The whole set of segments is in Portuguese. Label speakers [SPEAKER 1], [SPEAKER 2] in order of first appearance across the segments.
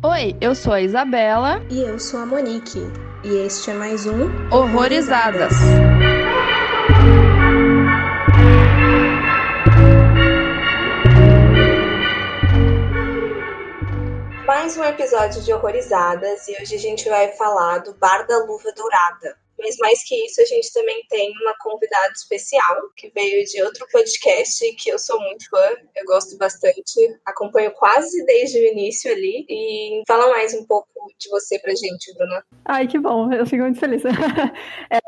[SPEAKER 1] Oi, eu sou a Isabela.
[SPEAKER 2] E eu sou a Monique. E este é mais um
[SPEAKER 1] Horrorizadas.
[SPEAKER 2] Mais um episódio de Horrorizadas e hoje a gente vai falar do Bar da Luva Dourada. Mas mais que isso, a gente também tem uma convidada especial que veio de outro podcast que eu sou muito fã, eu gosto bastante, acompanho quase desde o início ali. E fala mais um pouco de você pra gente, Bruna.
[SPEAKER 3] Ai, que bom, eu fico muito feliz. é,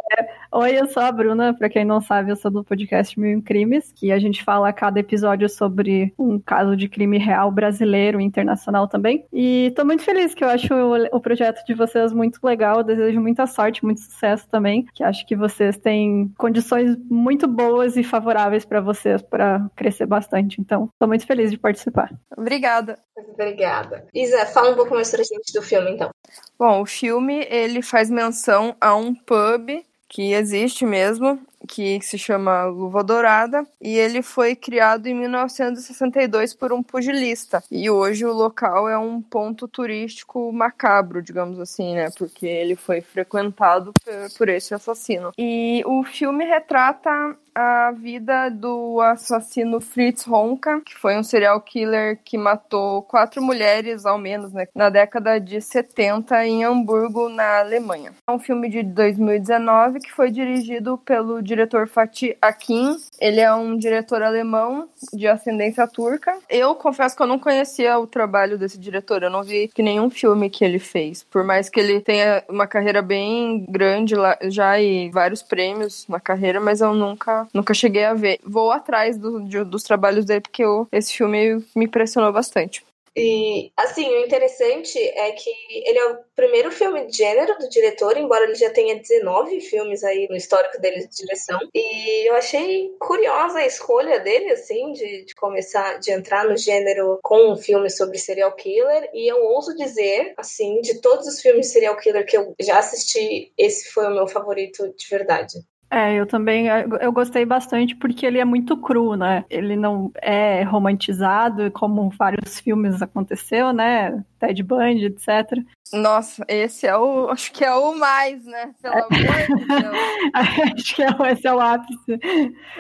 [SPEAKER 3] oi, eu sou a Bruna, pra quem não sabe, eu sou do podcast Mil Crimes, que a gente fala a cada episódio sobre um caso de crime real brasileiro internacional também. E tô muito feliz que eu acho o, o projeto de vocês muito legal, desejo muita sorte, muito sucesso também, que acho que vocês têm condições muito boas e favoráveis para vocês para crescer bastante. Então, tô muito feliz de participar.
[SPEAKER 1] Obrigada.
[SPEAKER 2] Obrigada. Isa, fala um pouco mais pra gente do filme, então.
[SPEAKER 1] Bom, o filme ele faz menção a um pub que existe mesmo, que se chama Luva Dourada, e ele foi criado em 1962 por um pugilista. E hoje o local é um ponto turístico macabro, digamos assim, né? Porque ele foi frequentado por, esse assassino. E o filme retrata a vida do assassino Fritz Honka, que foi um serial killer que matou quatro mulheres, ao menos, né, na década de 70 em Hamburgo, na Alemanha. É um filme de 2019 que foi dirigido pelo diretor Fatih Akin. Ele é um diretor alemão de ascendência turca. Eu confesso que eu não conhecia o trabalho desse diretor, eu não vi que nenhum filme que ele fez. Por mais que ele tenha uma carreira bem grande lá, já e vários prêmios na carreira, mas eu nunca, nunca cheguei a ver. Vou atrás do, de, dos trabalhos dele porque eu, esse filme me impressionou bastante.
[SPEAKER 2] E, assim, o interessante é que ele é o primeiro filme de gênero do diretor, embora ele já tenha 19 filmes aí no histórico dele de direção. E eu achei curiosa a escolha dele, assim, de, de começar, de entrar no gênero com um filme sobre serial killer. E eu ouso dizer, assim, de todos os filmes de serial killer que eu já assisti, esse foi o meu favorito de verdade.
[SPEAKER 3] É, eu também eu gostei bastante porque ele é muito cru, né? Ele não é romantizado, como vários filmes aconteceu, né? Ted Bundy, etc.
[SPEAKER 1] Nossa, esse é o. Acho que é o mais, né? Pelo amor de Deus.
[SPEAKER 3] acho que é, esse é o ápice.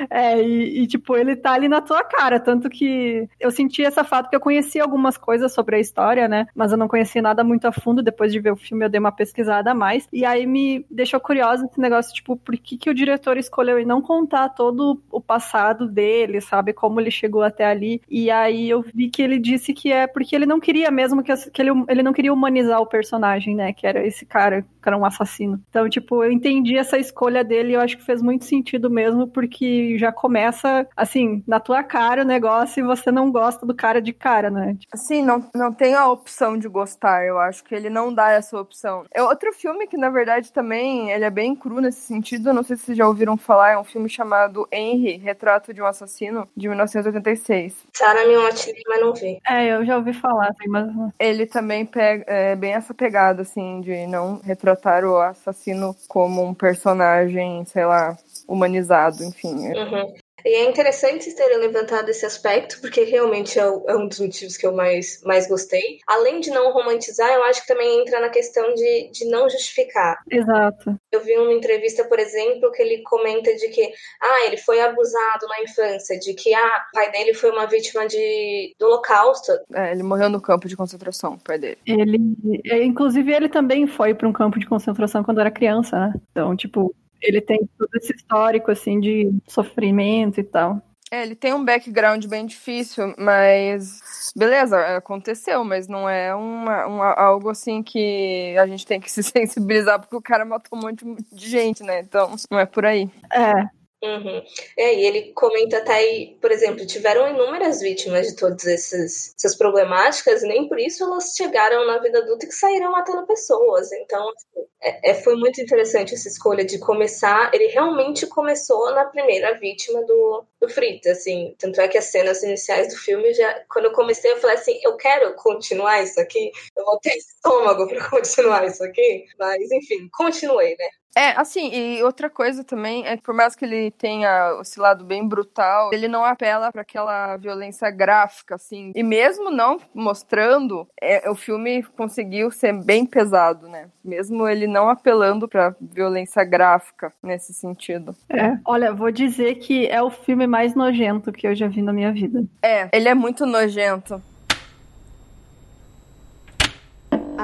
[SPEAKER 3] É, e, e, tipo, ele tá ali na tua cara. Tanto que eu senti essa fato que eu conhecia algumas coisas sobre a história, né? Mas eu não conhecia nada muito a fundo. Depois de ver o filme, eu dei uma pesquisada a mais. E aí me deixou curiosa esse negócio, tipo, por que, que o diretor escolheu não contar todo o passado dele, sabe? Como ele chegou até ali. E aí eu vi que ele disse que é porque ele não queria mesmo que as que ele, ele não queria humanizar o personagem, né? Que era esse cara, que era um assassino. Então, tipo, eu entendi essa escolha dele e eu acho que fez muito sentido mesmo, porque já começa, assim, na tua cara o negócio e você não gosta do cara de cara, né?
[SPEAKER 1] Tipo... Sim, não, não tem a opção de gostar. Eu acho que ele não dá essa opção. É outro filme que, na verdade, também ele é bem cru nesse sentido. Eu não sei se vocês já ouviram falar. É um filme chamado Henry, Retrato de um Assassino, de 1986.
[SPEAKER 2] Sarah me mas não vi.
[SPEAKER 3] É, eu já ouvi falar, mas...
[SPEAKER 1] Ele ele também pega é, bem essa pegada, assim, de não retratar o assassino como um personagem, sei lá, humanizado, enfim.
[SPEAKER 2] Uhum. E é interessante vocês terem levantado esse aspecto, porque realmente é, é, um dos motivos que eu mais, mais gostei. Além de não romantizar, eu acho que também entra na questão de, de não justificar.
[SPEAKER 3] Exato.
[SPEAKER 2] Eu vi uma entrevista, por exemplo, que ele comenta de que ah, ele foi abusado na infância, de que ah, o pai dele foi uma vítima de, do holocausto.
[SPEAKER 1] É, ele morreu no campo de concentração, o pai dele.
[SPEAKER 3] Ele, é, inclusive, ele também foi para um campo de concentração quando era criança, né? Então, tipo, ele tem todo esse histórico, assim, de sofrimento e tal.
[SPEAKER 1] É, ele tem um background bem difícil, mas beleza, aconteceu, mas não é uma, uma, algo assim que a gente tem que se sensibilizar porque o cara matou um monte de gente, né? Então, não é por aí.
[SPEAKER 3] É,
[SPEAKER 2] Uhum. É, e ele comenta até aí, por exemplo, tiveram inúmeras vítimas de todas essas, essas problemáticas, nem por isso elas chegaram na vida adulta e saíram matando pessoas. Então, assim, é, é, foi muito interessante essa escolha de começar. Ele realmente começou na primeira vítima do, do Fritz, assim. Tanto é que as cenas iniciais do filme, já, quando eu comecei, eu falei assim: eu quero continuar isso aqui, eu vou ter estômago para continuar isso aqui. Mas, enfim, continuei, né?
[SPEAKER 1] É, assim, e outra coisa também é que por mais que ele tenha esse lado bem brutal, ele não apela para aquela violência gráfica, assim. E mesmo não mostrando, é, o filme conseguiu ser bem pesado, né? Mesmo ele não apelando para violência gráfica nesse sentido.
[SPEAKER 3] É, olha, vou dizer que é o filme mais nojento que eu já vi na minha vida.
[SPEAKER 1] É, ele é muito nojento.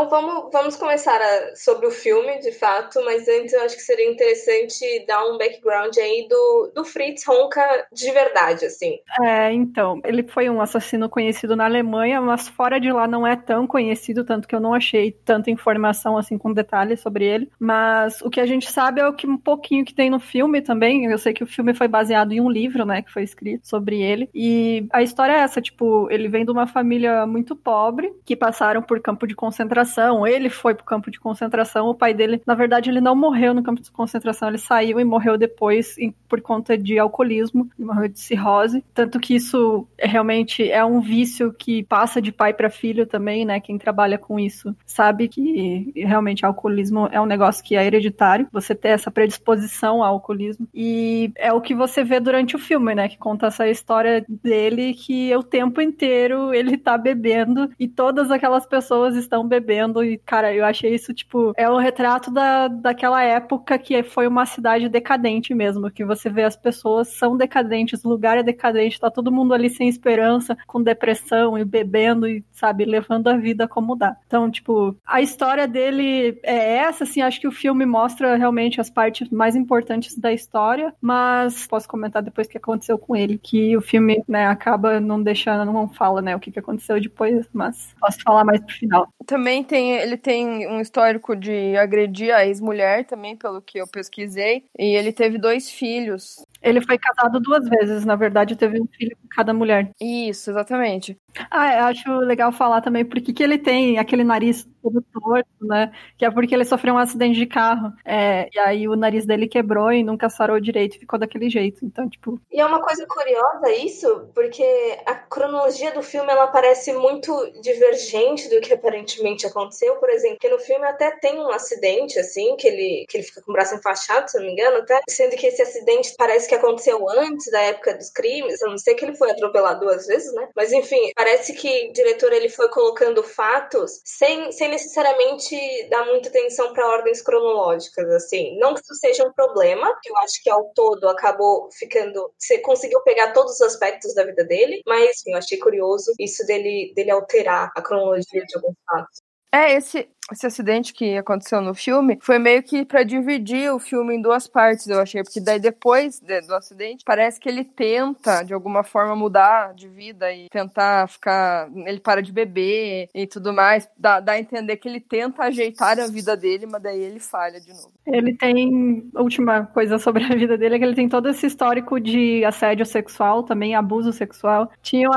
[SPEAKER 2] Então vamos, vamos começar a, sobre o filme, de fato, mas antes eu acho que seria interessante dar um background aí do, do Fritz Honka de verdade, assim.
[SPEAKER 3] É, então, ele foi um assassino conhecido na Alemanha, mas fora de lá não é tão conhecido, tanto que eu não achei tanta informação assim com detalhes sobre ele. Mas o que a gente sabe é o que um pouquinho que tem no filme também. Eu sei que o filme foi baseado em um livro, né, que foi escrito sobre ele. E a história é essa, tipo, ele vem de uma família muito pobre que passaram por campo de concentração concentração, ele foi pro campo de concentração, o pai dele, na verdade, ele não morreu no campo de concentração, ele saiu e morreu depois em, por conta de alcoolismo, morreu de cirrose, tanto que isso é, realmente é um vício que passa de pai para filho também, né? Quem trabalha com isso sabe que realmente alcoolismo é um negócio que é hereditário, você ter essa predisposição ao alcoolismo e é o que você vê durante o filme, né? Que conta essa história dele que o tempo inteiro ele tá bebendo e todas aquelas pessoas estão bebendo E, cara, eu achei isso, tipo, é um retrato da, daquela época que foi uma cidade decadente mesmo. Que você vê as pessoas são decadentes, o lugar é decadente, tá todo mundo ali sem esperança, com depressão e bebendo e, sabe, levando a vida como dá. Então, tipo, a história dele é essa, assim, acho que o filme mostra realmente as partes mais importantes da história, mas posso comentar depois o que aconteceu com ele, que o filme, né, acaba não deixando, não fala, né, o que aconteceu depois, mas posso falar mais pro final.
[SPEAKER 1] Também tem, ele tem um histórico de agredir a ex-mulher também, pelo que eu pesquisei, e ele teve dois filhos.
[SPEAKER 3] Ele foi casado duas vezes, na verdade, teve um filho com cada mulher.
[SPEAKER 1] Isso, exatamente.
[SPEAKER 3] Ah, eu acho legal falar também porque que ele tem aquele nariz todo torto, né? Que é porque ele sofreu um acidente de carro. É, e aí o nariz dele quebrou e nunca sarou direito, ficou daquele jeito. Então, tipo.
[SPEAKER 2] E é uma coisa curiosa isso, porque a cronologia do filme ela parece muito divergente do que aparentemente aconteceu. Por exemplo, que no filme até tem um acidente, assim, que ele, que ele fica com o braço enfaixado, se não me engano, até. Sendo que esse acidente parece que aconteceu antes da época dos crimes. A não sei que ele foi atropelado duas vezes, né? Mas enfim, parece que o diretor ele foi colocando fatos sem, sem necessariamente dar muita atenção para ordens cronológicas, assim. Não que isso seja um problema, que eu acho que ao todo acabou ficando. Você conseguiu pegar todos os aspectos da vida dele, mas enfim, eu achei curioso isso dele, dele alterar a cronologia de alguns fatos.
[SPEAKER 1] É, esse, esse acidente que aconteceu no filme foi meio que para dividir o filme em duas partes, eu achei, porque daí depois de, do acidente, parece que ele tenta de alguma forma mudar de vida e tentar ficar, ele para de beber e tudo mais, dá, dá a entender que ele tenta ajeitar a vida dele, mas daí ele falha de novo.
[SPEAKER 3] Ele tem, a última coisa sobre a vida dele é que ele tem todo esse histórico de assédio sexual, também abuso sexual. Tinha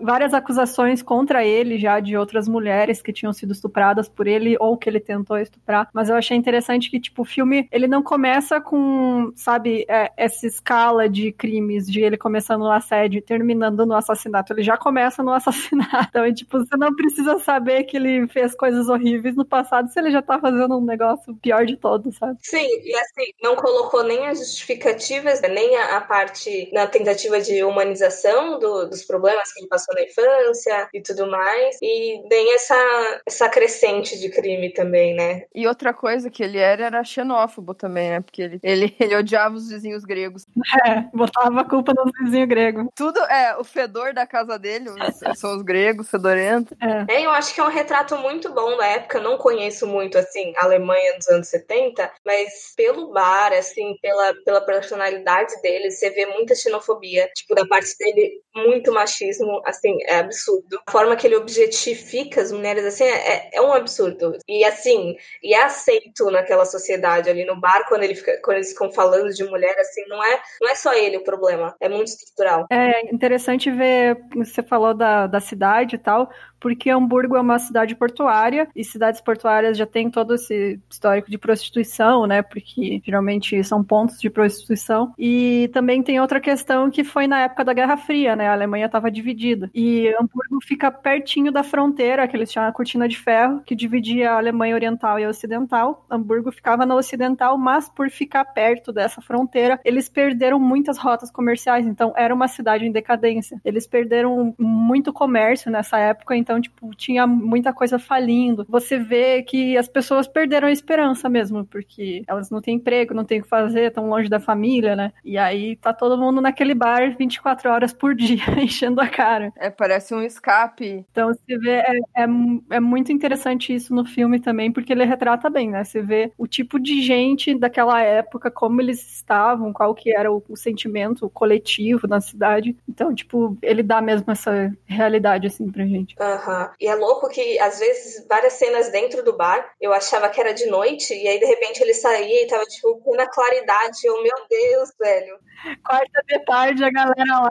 [SPEAKER 3] várias acusações contra ele já de outras mulheres que tinham sido estupradas por ele ele ou que ele tentou estuprar. Mas eu achei interessante que, tipo, o filme, ele não começa com, sabe, é, essa escala de crimes, de ele começando no assédio e terminando no assassinato. Ele já começa no assassinato. Então, tipo, você não precisa saber que ele fez coisas horríveis no passado se ele já tá fazendo um negócio pior de todos, sabe?
[SPEAKER 2] Sim, e assim, não colocou nem as justificativas, nem a, a parte na tentativa de humanização do, dos problemas que ele passou na infância e tudo mais, e nem essa, essa crescente de crime também, né?
[SPEAKER 1] E outra coisa que ele era era xenófobo também, né? Porque ele, ele, ele odiava os vizinhos gregos.
[SPEAKER 3] É, botava a culpa nos vizinhos gregos.
[SPEAKER 1] Tudo, é, o fedor da casa dele são os gregos, fedorentos.
[SPEAKER 2] É. é, eu acho que é um retrato muito bom da época. não conheço muito, assim, a Alemanha dos anos 70, mas pelo bar, assim, pela, pela personalidade dele, você vê muita xenofobia. Tipo, da parte dele, muito machismo, assim, é absurdo. A forma que ele objetifica as mulheres, assim, é, é um absurdo. E assim, e é aceito naquela sociedade ali no bar quando, ele fica, quando eles ficam falando de mulher, assim, não é, não é só ele o problema, é muito estrutural.
[SPEAKER 3] É interessante ver, você falou da, da cidade e tal, porque Hamburgo é uma cidade portuária e cidades portuárias já tem todo esse histórico de prostituição, né? Porque geralmente são pontos de prostituição. E também tem outra questão que foi na época da Guerra Fria, né? A Alemanha estava dividida. E Hamburgo fica pertinho da fronteira, que eles chamam a cortina de ferro, que dividia a Alemanha Oriental e a Ocidental. Hamburgo ficava na Ocidental, mas por ficar perto dessa fronteira, eles perderam muitas rotas comerciais. Então era uma cidade em decadência. Eles perderam muito comércio nessa época, então, tipo, tinha muita coisa falindo. Você vê que as pessoas perderam a esperança mesmo, porque elas não têm emprego, não têm o que fazer, estão longe da família, né? E aí tá todo mundo naquele bar 24 horas por dia, enchendo a cara.
[SPEAKER 1] É, parece um escape.
[SPEAKER 3] Então você vê, é, é, é, muito interessante isso no filme também, porque ele retrata bem, né? Você vê o tipo de gente daquela época, como eles estavam, qual que era o, o sentimento coletivo na cidade. Então, tipo, ele dá mesmo essa realidade, assim, pra gente.
[SPEAKER 2] Aham. Uhum. E é louco que, às vezes, várias cenas dentro do bar, eu achava que era de noite, e aí, de repente, ele saía e tava, tipo, na claridade. Eu, meu Deus, velho.
[SPEAKER 3] Quarta de tarde, a galera lá.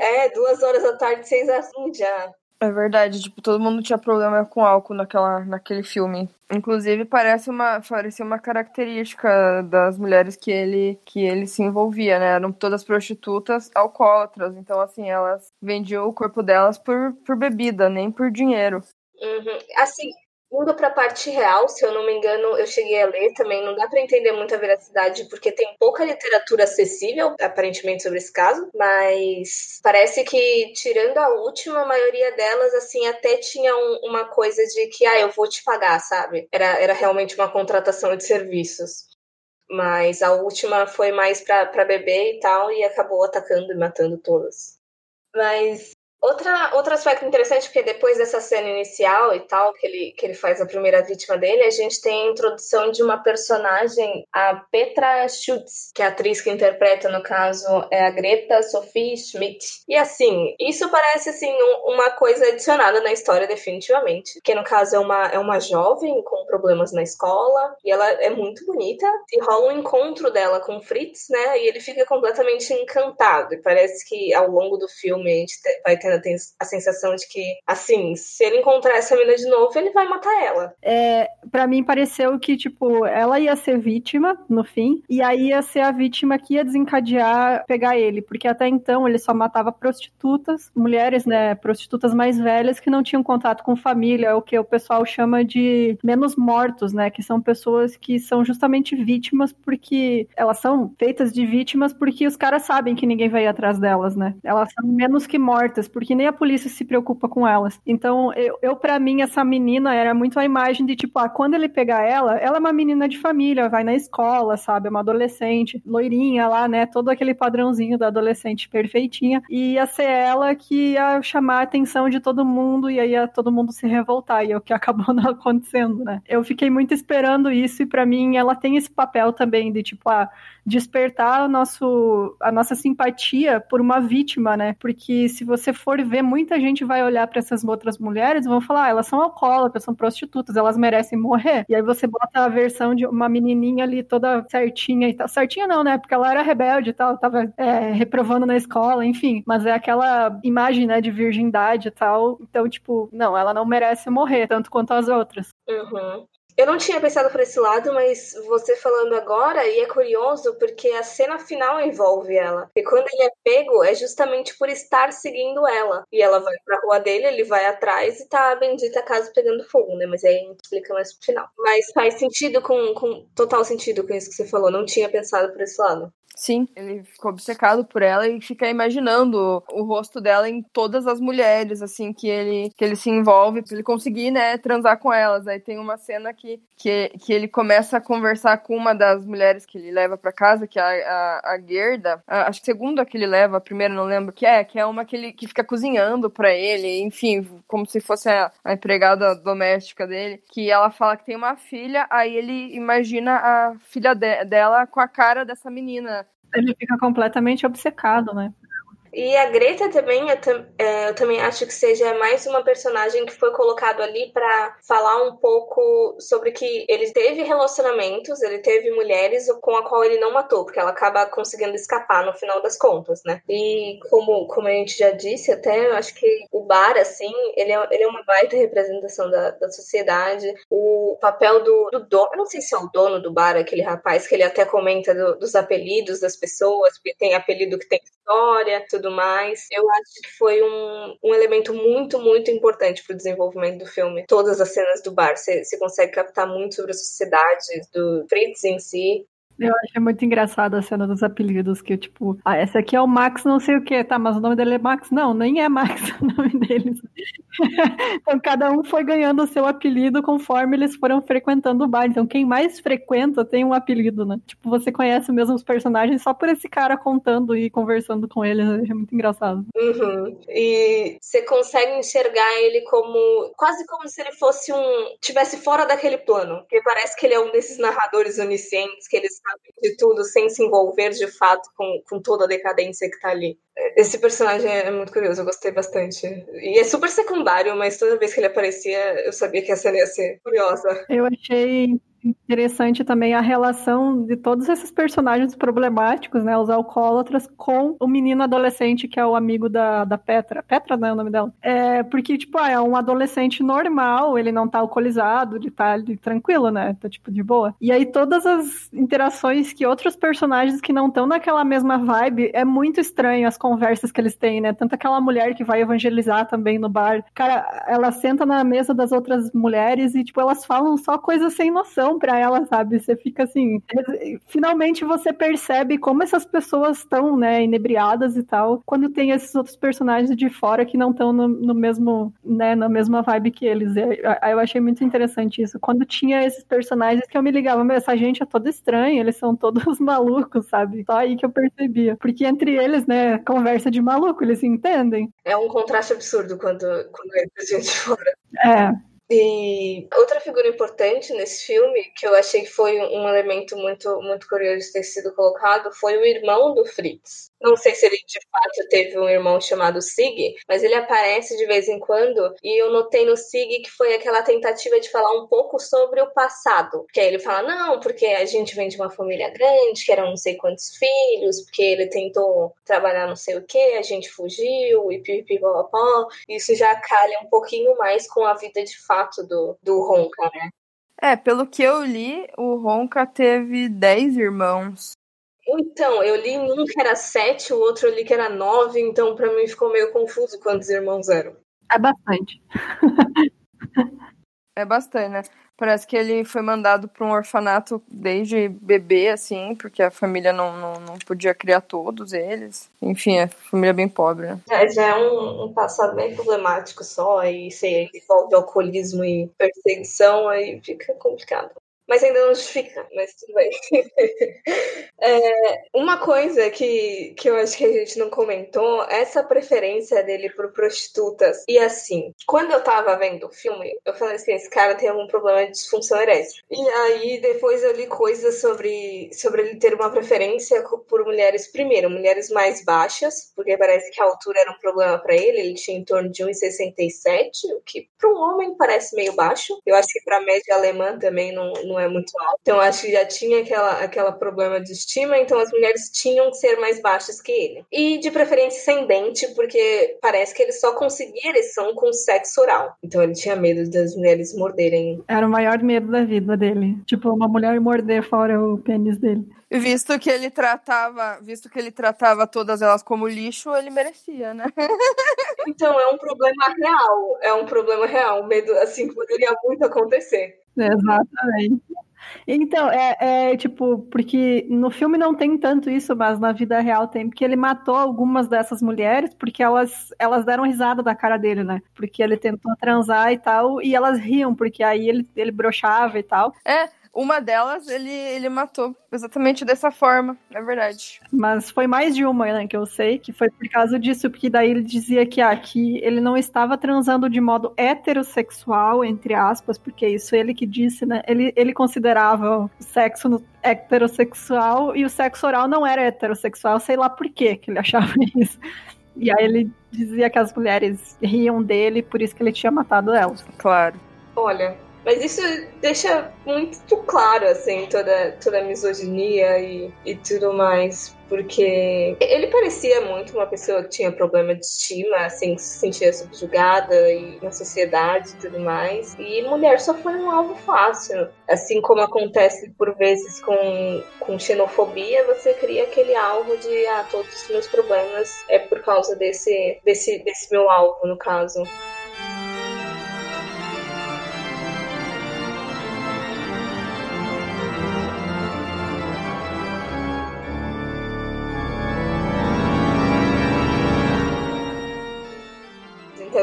[SPEAKER 2] é, duas horas da tarde, seis assim já.
[SPEAKER 1] É verdade, tipo, todo mundo tinha problema com álcool naquela, naquele filme. Inclusive, parece uma, parecia uma característica das mulheres que ele, que ele se envolvia, né? Eram todas prostitutas alcoólatras. Então, assim, elas vendiam o corpo delas por, por bebida, nem por dinheiro.
[SPEAKER 2] Uhum. Assim, Indo para a parte real, se eu não me engano, eu cheguei a ler também, não dá para entender muito a veracidade, porque tem pouca literatura acessível, aparentemente, sobre esse caso, mas parece que, tirando a última, a maioria delas, assim, até tinha um, uma coisa de que, ah, eu vou te pagar, sabe? Era, era realmente uma contratação de serviços. Mas a última foi mais para beber e tal, e acabou atacando e matando todas. Mas Outra, outro aspecto interessante, porque depois dessa cena inicial e tal, que ele, que ele faz a primeira vítima dele, a gente tem a introdução de uma personagem, a Petra Schutz, que é a atriz que interpreta, no caso, é a Greta Sophie Schmidt. E assim, isso parece assim um, uma coisa adicionada na história, definitivamente. Que no caso é uma, é uma jovem com problemas na escola, e ela é muito bonita, e rola um encontro dela com Fritz, né? E ele fica completamente encantado. E parece que ao longo do filme a gente vai tendo tem a sensação de que, assim, se ele encontrar essa mina de novo, ele vai matar ela.
[SPEAKER 3] É, para mim pareceu que, tipo, ela ia ser vítima no fim, e aí ia ser a vítima que ia desencadear pegar ele, porque até então ele só matava prostitutas, mulheres, né, prostitutas mais velhas que não tinham contato com família, o que o pessoal chama de menos mortos, né, que são pessoas que são justamente vítimas porque elas são feitas de vítimas porque os caras sabem que ninguém vai ir atrás delas, né? Elas são menos que mortas, porque nem a polícia se preocupa com elas. Então, eu, eu para mim, essa menina era muito a imagem de tipo, ah, quando ele pegar ela, ela é uma menina de família, vai na escola, sabe? É uma adolescente, loirinha lá, né? Todo aquele padrãozinho da adolescente perfeitinha. E ia ser ela que ia chamar a atenção de todo mundo e aí ia todo mundo se revoltar. E é o que acabou não acontecendo, né? Eu fiquei muito esperando isso e para mim ela tem esse papel também de tipo, ah, despertar o nosso, a nossa simpatia por uma vítima, né? Porque se você for ver, muita gente vai olhar para essas outras mulheres e vão falar, ah, elas são alcoólatras, são prostitutas, elas merecem morrer. E aí você bota a versão de uma menininha ali toda certinha e tal. Certinha não, né? Porque ela era rebelde e tal, tava é, reprovando na escola, enfim. Mas é aquela imagem, né, de virgindade e tal. Então, tipo, não, ela não merece morrer, tanto quanto as outras.
[SPEAKER 2] Uhum. Eu não tinha pensado por esse lado, mas você falando agora, e é curioso porque a cena final envolve ela. E quando ele é pego, é justamente por estar seguindo ela. E ela vai pra rua dele, ele vai atrás e tá a bendita casa pegando fogo, né? Mas aí a explica mais pro final. Mas faz sentido com, com total sentido com isso que você falou. Não tinha pensado por esse lado.
[SPEAKER 1] Sim, ele ficou obcecado por ela e fica imaginando o rosto dela em todas as mulheres, assim, que ele, que ele se envolve pra ele conseguir, né, transar com elas. Aí tem uma cena que, que, que ele começa a conversar com uma das mulheres que ele leva para casa, que é a, a, a Gerda. A, acho que segunda que ele leva, a primeira não lembro que é, que é uma que ele que fica cozinhando para ele, enfim, como se fosse a, a empregada doméstica dele, que ela fala que tem uma filha, aí ele imagina a filha de, dela com a cara dessa menina
[SPEAKER 3] ele fica completamente obcecado, né?
[SPEAKER 2] E a Greta também, eu, é, eu, também acho que seja mais uma personagem que foi colocado ali para falar um pouco sobre que ele teve relacionamentos, ele teve mulheres com a qual ele não matou, porque ela acaba conseguindo escapar no final das contas, né? E como, como a gente já disse até, eu acho que o bar, assim, ele é, ele é uma baita representação da, da sociedade. O papel do, do dono, eu não sei se é o dono do bar, aquele rapaz que ele até comenta do, dos apelidos das pessoas, porque tem apelido que tem história, tudo mais. Eu acho que foi um, um elemento muito, muito importante para o desenvolvimento do filme. Todas as cenas do bar, você consegue captar muito sobre a sociedade do Fritz em si.
[SPEAKER 3] Eu achei muito engraçada a cena dos apelidos, que tipo, ah, essa aqui é o Max não sei o que, tá, mas o nome dele é Max? Não, nem é Max o nome deles. então cada um foi ganhando o seu apelido conforme eles foram frequentando o bar. Então quem mais frequenta tem um apelido, né? Tipo, você conhece mesmo os personagens só por esse cara contando e conversando com eles, é muito engraçado.
[SPEAKER 2] Uhum. E você consegue enxergar ele como, quase como se ele fosse um, tivesse fora daquele plano, porque parece que ele é um desses narradores oniscientes que eles de tudo sem se envolver de fato com, com toda a decadência que tá ali. Esse personagem é muito curioso, eu gostei bastante. E é super secundário, mas toda vez que ele aparecia, eu sabia que a cena ia ser curiosa.
[SPEAKER 3] Eu achei interessante também a relação de todos esses personagens problemáticos, né? Os alcoólatras com o menino adolescente que é o amigo da, da Petra. Petra não é o nome dela. É porque, tipo, ah, é um adolescente normal, ele não tá alcoolizado, ele tá ali, tranquilo, né? Tá, tipo, de boa. E aí todas as interações que outros personagens que não estão naquela mesma vibe, é muito estranho as conversas que eles têm, né? Tanto aquela mulher que vai evangelizar também no bar. Cara, ela senta na mesa das outras mulheres e, tipo, elas falam só coisas sem noção para ela, sabe? Você fica assim. Finalmente você percebe como essas pessoas estão, né, inebriadas e tal, quando tem esses outros personagens de fora que não estão no, no, mesmo, né, na mesma vibe que eles. Eu achei muito interessante isso. Quando tinha esses personagens que eu me ligava, mas essa gente é toda estranha, eles são todos malucos, sabe? Só aí que eu percebia. Porque entre eles, né, conversa de maluco, eles se entendem.
[SPEAKER 2] É um contraste absurdo quando, quando gente de fora.
[SPEAKER 3] É,
[SPEAKER 2] e outra figura importante nesse filme, que eu achei que foi um elemento muito, muito curioso de ter sido colocado, foi o irmão do Fritz. Não sei se ele de fato teve um irmão chamado Sig, mas ele aparece de vez em quando. E eu notei no Sig que foi aquela tentativa de falar um pouco sobre o passado. Que aí ele fala: não, porque a gente vem de uma família grande, que eram não sei quantos filhos, porque ele tentou trabalhar não sei o que, a gente fugiu, e pipipipopó. Isso já calha um pouquinho mais com a vida de fato do, do Ronca, né?
[SPEAKER 1] É, pelo que eu li, o Ronca teve 10 irmãos.
[SPEAKER 2] Então, eu li um que era sete, o outro eu li que era nove, então para mim ficou meio confuso quantos irmãos eram.
[SPEAKER 3] É bastante.
[SPEAKER 1] é bastante, né? Parece que ele foi mandado para um orfanato desde bebê, assim, porque a família não, não, não podia criar todos eles. Enfim, é família bem pobre, né?
[SPEAKER 2] Já, já é um, um, passado bem problemático só, e se envolve alcoolismo e perseguição, aí fica complicado mas ainda não justifica, mas tudo bem. é, uma coisa que, que eu acho que a gente não comentou, essa preferência dele por prostitutas. E assim, quando eu tava vendo o filme, eu falei assim, esse cara tem algum problema de disfunção erétil. E aí depois eu li coisas sobre, sobre ele ter uma preferência por mulheres, primeiro, mulheres mais baixas, porque parece que a altura era um problema para ele, ele tinha em torno de 1,67, o que para um homem parece meio baixo. Eu acho que para média alemã também não, não não é muito alto. Então acho que já tinha aquela, aquela problema de estima, então as mulheres tinham que ser mais baixas que ele. E de preferência sem dente, porque parece que ele só conseguia ereção com sexo oral. Então ele tinha medo das mulheres morderem.
[SPEAKER 3] Era o maior medo da vida dele. Tipo, uma mulher morder fora o pênis dele.
[SPEAKER 1] Visto que ele tratava, visto que ele tratava todas elas como lixo, ele merecia, né?
[SPEAKER 2] então é um problema real, é um problema real, medo assim poderia muito acontecer.
[SPEAKER 3] Exatamente. Então, é, é, tipo, porque no filme não tem tanto isso, mas na vida real tem, porque ele matou algumas dessas mulheres porque elas, elas deram risada da cara dele, né? Porque ele tentou transar e tal, e elas riam, porque aí ele, ele broxava e tal.
[SPEAKER 1] É, uma delas ele, ele matou exatamente dessa forma, é verdade.
[SPEAKER 3] Mas foi mais de uma, né, que eu sei, que foi por causa disso, porque daí ele dizia que, ah, que ele não estava transando de modo heterossexual, entre aspas, porque isso ele que disse, né? Ele, ele considerava o sexo heterossexual e o sexo oral não era heterossexual, sei lá por quê que ele achava isso. E aí ele dizia que as mulheres riam dele, por isso que ele tinha matado elas.
[SPEAKER 1] Claro.
[SPEAKER 2] Olha, mas isso deixa muito claro, assim, toda, toda a misoginia e, e tudo mais. Porque ele parecia muito uma pessoa que tinha problema de estima, assim, se sentia subjugada e na sociedade e tudo mais. E mulher só foi um alvo fácil. Assim como acontece por vezes com, com xenofobia, você cria aquele alvo de, ah, todos os meus problemas é por causa desse, desse, desse meu alvo, no caso.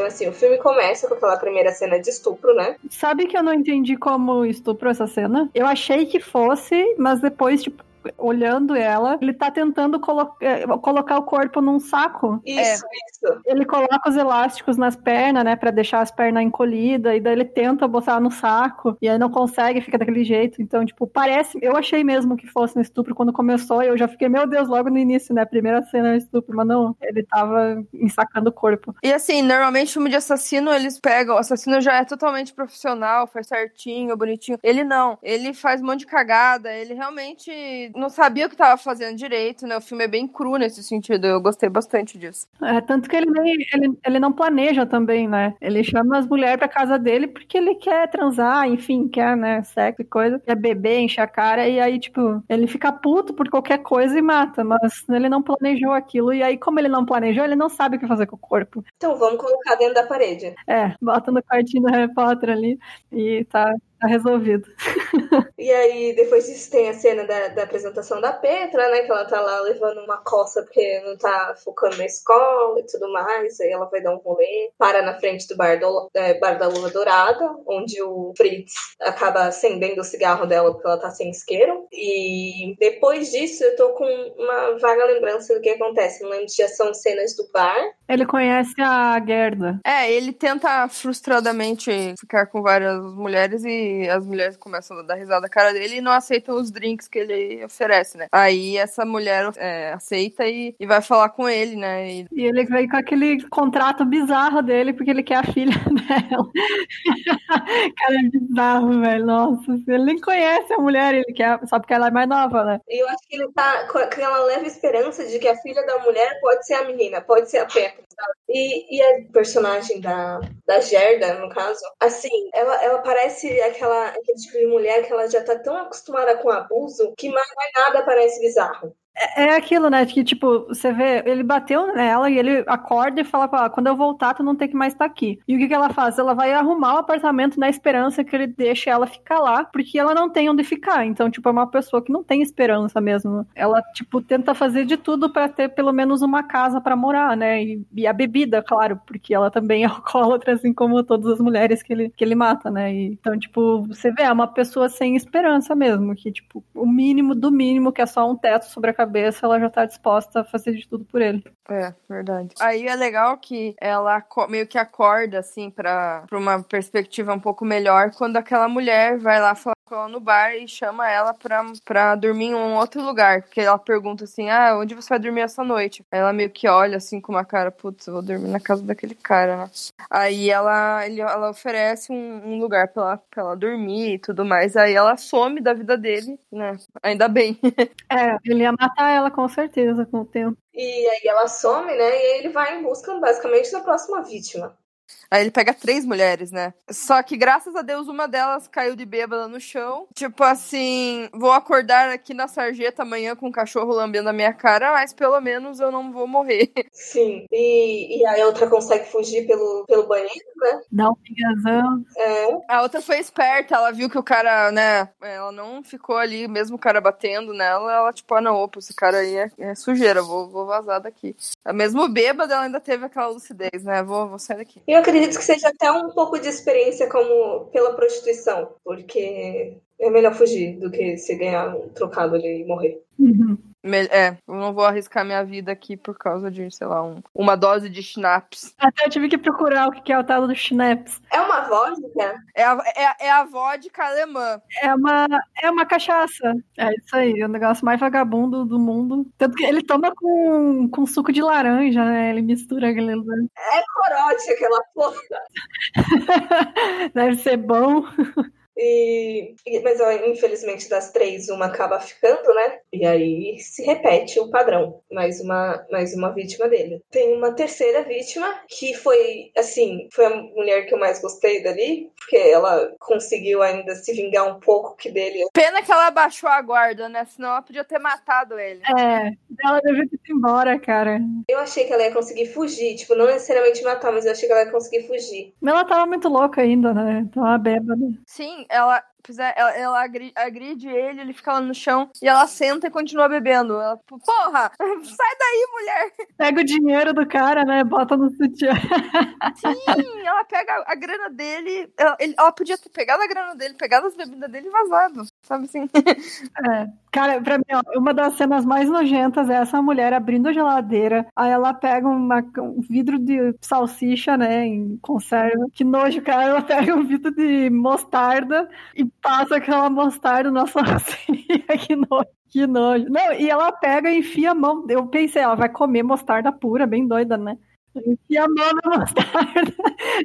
[SPEAKER 2] Então, assim, o filme começa com aquela primeira cena de estupro, né?
[SPEAKER 3] Sabe que eu não entendi como estupro essa cena? Eu achei que fosse, mas depois, tipo, olhando ela, ele tá tentando colo é, colocar o corpo num saco.
[SPEAKER 2] Isso, é. isso.
[SPEAKER 3] Ele coloca os elásticos nas pernas, né, para deixar as pernas encolhidas, e daí ele tenta botar no saco, e aí não consegue, fica daquele jeito. Então, tipo, parece. Eu achei mesmo que fosse um estupro quando começou, e eu já fiquei, meu Deus, logo no início, né? Primeira cena é estupro, mas não, ele tava ensacando o corpo.
[SPEAKER 1] E assim, normalmente filme de assassino, eles pegam, o assassino já é totalmente profissional, faz certinho, bonitinho. Ele não, ele faz um monte de cagada, ele realmente não sabia o que estava fazendo direito, né? O filme é bem cru nesse sentido. Eu gostei bastante disso.
[SPEAKER 3] É, tanto que ele, nem, ele, ele não planeja também, né? Ele chama as mulheres pra casa dele porque ele quer transar, enfim, quer, né, sexo e coisa. Quer beber, encher a cara. E aí, tipo, ele fica puto por qualquer coisa e mata. Mas ele não planejou aquilo. E aí, como ele não planejou, ele não sabe o que fazer com o corpo.
[SPEAKER 2] Então vamos colocar dentro da parede.
[SPEAKER 3] É, bota no quartinho do Harry Potter ali. E tá Tá resolvido.
[SPEAKER 2] e aí, depois disso, tem a cena da, da, apresentação da Petra, né? Que ela tá lá levando uma coça porque não tá focando na escola e tudo mais. Aí ela vai dar um rolê, para na frente do bar, do, é, bar da Lua Dourada, onde o Fritz acaba acendendo o cigarro dela porque ela tá sem isqueiro. E depois disso, eu tô com uma vaga lembrança do que acontece. Não lembro se já são cenas do bar.
[SPEAKER 3] Ele conhece a Gerda.
[SPEAKER 1] É, ele tenta frustradamente ficar com várias mulheres e as mulheres começam a dar risada na cara dele e não aceitam os drinks que ele oferece, né? Aí essa mulher é, aceita e, e vai falar com ele, né?
[SPEAKER 3] E... e ele vem com aquele contrato bizarro dele porque ele quer a filha dela. cara, é bizarro, velho. Nossa, ele nem conhece a mulher, ele quer só porque ela é mais nova, né?
[SPEAKER 2] E eu acho que ele tá com aquela leve esperança de que a filha da mulher pode ser a menina, pode ser a Petra. E, e a personagem da, da Gerda, no caso, assim, ela, ela parece aquela, aquele tipo de mulher que ela já tá tão acostumada com abuso que mais nada parece bizarro.
[SPEAKER 3] É, é aquilo, né? Que, tipo, você vê, ele bateu nela e ele acorda e fala, ah, quando eu voltar, tu não tem que mais estar tá aqui. E o que, que ela faz? Ela vai arrumar o apartamento na esperança que ele deixe ela ficar lá, porque ela não tem onde ficar. Então, tipo, é uma pessoa que não tem esperança mesmo. Ela, tipo, tenta fazer de tudo para ter pelo menos uma casa para morar, né? E, e, a bebida, claro, porque ela também é alcoólatra, assim como todas as mulheres que ele, que ele mata, né? E, então, tipo, você vê, é uma pessoa sem esperança mesmo, que, tipo, o mínimo do mínimo, que é só um teto sobre a cabeça, ela já tá disposta a fazer de tudo por ele.
[SPEAKER 1] É, verdade. Aí é legal que ela meio que acorda, assim, pra, pra uma perspectiva um pouco melhor quando aquela mulher vai lá falar ela no bar e chama ela pra, pra dormir em um outro lugar. Porque ela pergunta assim: Ah, onde você vai dormir essa noite? Aí ela meio que olha assim com uma cara, putz, eu vou dormir na casa daquele cara, né? Aí ela, ele, ela oferece um, um lugar pra ela, pra ela dormir e tudo mais. Aí ela some da vida dele, né? Ainda bem.
[SPEAKER 3] é, ele ia matar ela com certeza com o tempo.
[SPEAKER 2] E aí ela some, né? E aí ele vai em busca basicamente da próxima vítima.
[SPEAKER 1] Aí ele pega três mulheres, né? Só que graças a Deus uma delas caiu de bêbada no chão. Tipo assim, vou acordar aqui na sarjeta amanhã com um cachorro lambendo a minha cara, mas pelo menos eu não vou morrer.
[SPEAKER 2] Sim. E, e a outra consegue fugir pelo, pelo banheiro, né?
[SPEAKER 3] Dá um pingazão.
[SPEAKER 2] É.
[SPEAKER 1] A outra foi esperta, ela viu que o cara, né? Ela não ficou ali, mesmo o cara batendo nela, ela, tipo, ah, não, opa, esse cara aí é, é sujeira, vou, vou vazar daqui. Mesmo bêbada, ela ainda teve aquela lucidez, né? Vou, vou sair daqui.
[SPEAKER 2] E eu acredito acredito que seja até um pouco de experiência como pela prostituição, porque é melhor fugir do que se ganhar um trocado ali e morrer.
[SPEAKER 3] Uhum.
[SPEAKER 1] É, eu não vou arriscar minha vida aqui por causa de, sei lá, um, uma dose de schnapps.
[SPEAKER 3] Até eu tive que procurar o que é o tal do schnapps.
[SPEAKER 2] É uma vodka?
[SPEAKER 1] É a, é, é a vodka alemã.
[SPEAKER 3] É uma, é uma cachaça. É isso aí, é o negócio mais vagabundo do mundo. Tanto que ele toma com, com suco de laranja, né? Ele mistura aquele.
[SPEAKER 2] É corote aquela porra.
[SPEAKER 3] Deve ser bom.
[SPEAKER 2] E, mas infelizmente das três uma acaba ficando, né? E aí se repete o padrão, mais uma mais uma vítima dele. Tem uma terceira vítima que foi assim, foi a mulher que eu mais gostei dali, porque ela conseguiu ainda se vingar um pouco que dele.
[SPEAKER 1] Pena que ela baixou a guarda, né? Senão ela podia ter matado ele.
[SPEAKER 3] É, ela devia ter ido embora, cara.
[SPEAKER 2] Eu achei que ela ia conseguir fugir, tipo, não necessariamente matar, mas eu achei que ela ia conseguir fugir.
[SPEAKER 3] Mas ela tava muito louca ainda, né? Tava bêbada.
[SPEAKER 1] Sim, ela, ela, ela agride ele, ele fica lá no chão e ela senta e continua bebendo. Ela, porra, sai daí, mulher!
[SPEAKER 3] Pega o dinheiro do cara, né? Bota no sutiã.
[SPEAKER 1] Sim, ela pega a grana dele. Ela, ele, ela podia ter pegado a grana dele, pegado as bebidas dele e vazado, sabe assim?
[SPEAKER 3] É. Cara, pra mim, ó, uma das cenas mais nojentas é essa mulher abrindo a geladeira. Aí ela pega uma, um vidro de salsicha, né? Em conserva. Que nojo, cara. Ela pega um vidro de mostarda e passa aquela mostarda na salsicha. que nojo. Que nojo. Não, e ela pega e enfia a mão. Eu pensei, ela vai comer mostarda pura, bem doida, né? Enfia a mão na mostarda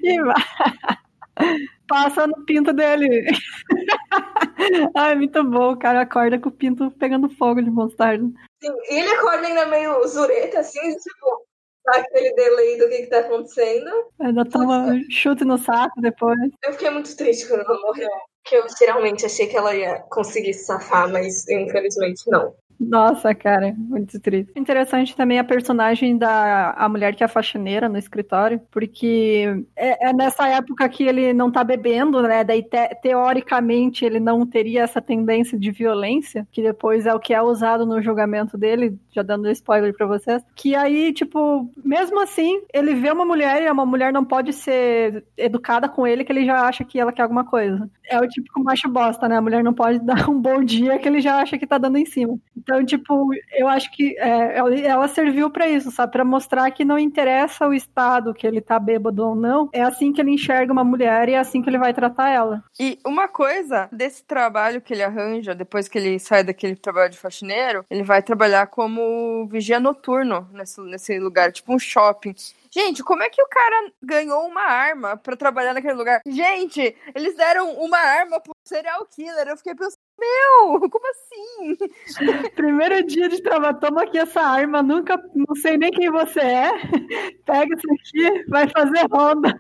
[SPEAKER 3] e vai. Passa no pinto dele. Ai, muito bom. O cara acorda com o pinto pegando fogo de mostarda.
[SPEAKER 2] Sim, e ele acorda ainda meio zureta, assim, tipo, dá aquele delay do que, que tá acontecendo.
[SPEAKER 3] Ainda toma chute no saco depois.
[SPEAKER 2] Eu fiquei muito triste quando ela morreu. Que eu geralmente achei que ela ia conseguir safar, mas infelizmente não.
[SPEAKER 3] Nossa, cara, muito triste. Interessante também a personagem da a mulher que é faxineira no escritório, porque é, é nessa época que ele não tá bebendo, né? Daí te, teoricamente ele não teria essa tendência de violência, que depois é o que é usado no julgamento dele, já dando spoiler para vocês. Que aí, tipo, mesmo assim, ele vê uma mulher e uma mulher não pode ser educada com ele, que ele já acha que ela quer alguma coisa. É o típico macho bosta, né? A mulher não pode dar um bom dia que ele já acha que tá dando em cima. Então, tipo, eu acho que é, ela serviu para isso, sabe? Para mostrar que não interessa o estado que ele tá bêbado ou não, é assim que ele enxerga uma mulher e é assim que ele vai tratar ela.
[SPEAKER 1] E uma coisa desse trabalho que ele arranja, depois que ele sai daquele trabalho de faxineiro, ele vai trabalhar como vigia noturno nesse, nesse lugar, tipo um shopping. Gente, como é que o cara ganhou uma arma para trabalhar naquele lugar? Gente, eles deram uma arma pro serial killer. Eu fiquei pensando, meu, como assim?
[SPEAKER 3] Primeiro dia de trabalho, toma aqui essa arma, nunca, não sei nem quem você é. Pega isso aqui, vai fazer ronda.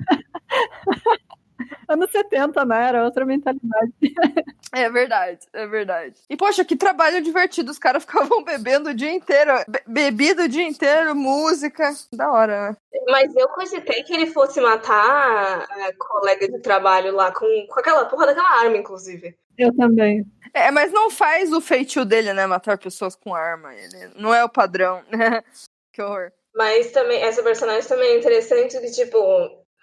[SPEAKER 3] Anos 70, né? Era outra mentalidade.
[SPEAKER 1] É verdade, é verdade. E, poxa, que trabalho divertido. Os caras ficavam bebendo o dia inteiro. Be bebido o dia inteiro, música. Da hora, né?
[SPEAKER 2] Mas eu cogitei que ele fosse matar a colega de trabalho lá com, com aquela porra daquela arma, inclusive.
[SPEAKER 3] Eu também.
[SPEAKER 1] É, mas não faz o feitio dele, né? Matar pessoas com arma. Ele não é o padrão. que horror.
[SPEAKER 2] Mas também, essa personagem também é interessante de, tipo,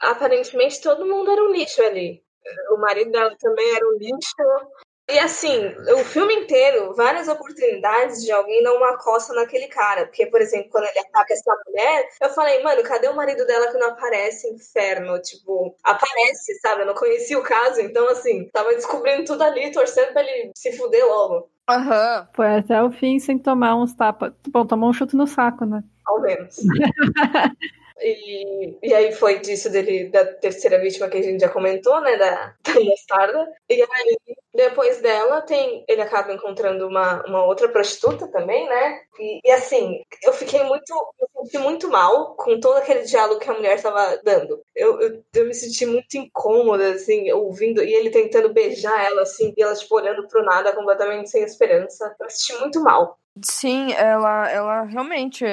[SPEAKER 2] aparentemente todo mundo era um lixo ali. O marido dela também era um lixo. E assim, o filme inteiro, várias oportunidades de alguém dar uma coça naquele cara. Porque, por exemplo, quando ele ataca essa mulher, eu falei, mano, cadê o marido dela que não aparece, inferno? Tipo, aparece, sabe? Eu não conhecia o caso, então assim, tava descobrindo tudo ali, torcendo pra ele se fuder logo.
[SPEAKER 1] Aham. Uhum.
[SPEAKER 3] Foi até o fim sem tomar uns tapas. Bom, tomou um chute no saco, né?
[SPEAKER 2] Ao menos. E, e aí foi disso dele, da terceira vítima que a gente já comentou, né? Da, da mostarda. E aí, depois dela, tem. Ele acaba encontrando uma, uma outra prostituta também, né? E, e assim, eu fiquei muito. Eu senti muito mal com todo aquele diálogo que a mulher estava dando. Eu, eu, eu, me senti muito incômoda, assim, ouvindo, e ele tentando beijar ela, assim, e ela, tipo, olhando pro nada, completamente sem esperança. Eu me senti muito mal.
[SPEAKER 1] Sim, ela, ela realmente